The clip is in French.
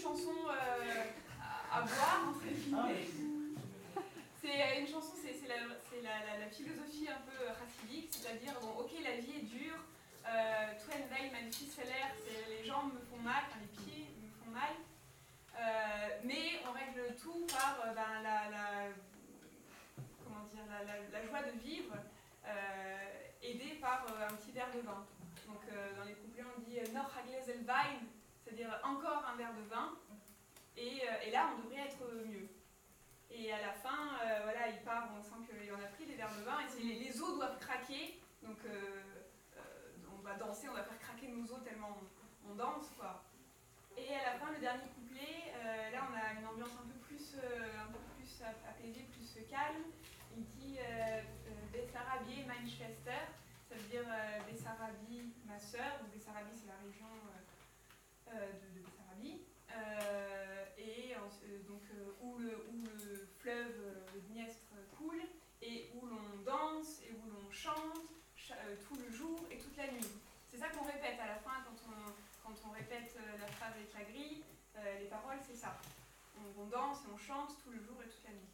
chanson euh, à, boire, entre guillemets. C'est une chanson, c'est la, philosophie un peu chassidique, c'est-à-dire, bon, ok, la vie est dure, euh, Twen Veil, mein Fisseler, c'est les jambes me font mal, les pieds me font mal, euh, mais on règle tout par euh, ben, la, comment dire, la, joie de vivre, aidée par un petit verre de vin. Donc dans les couplets, on dit Noch ein Gläsel Wein, encore un verre de vin, et, euh, et là, on devrait être mieux. Et à la fin, euh, voilà, il part, on sent qu'il en a pris des verres de vin, et les, les os doivent craquer, donc euh, euh, on va danser, on va faire craquer nos os tellement on, danse, quoi. Et à la fin, le dernier couplet, euh, là, on a une ambiance un peu plus, euh, un peu plus ap- apaisée, plus calme. Il dit euh, euh, Bessarabie, meine Schwester, ça veut dire euh, Bessarabie, ma sœur. Bessarabie, c'est la région euh, euh, de, de Bessarabie. Euh, et euh, donc euh, où, le, où le fleuve, euh, le Dniestre, coule, et où l'on danse, et où l'on chante cha- euh, tout le jour et toute la nuit. C'est ça qu'on répète à la fin quand on, quand on répète euh, la phrase avec la grille. euh, les paroles, c'est ça. On danse et on chante tout le jour et toute la nuit.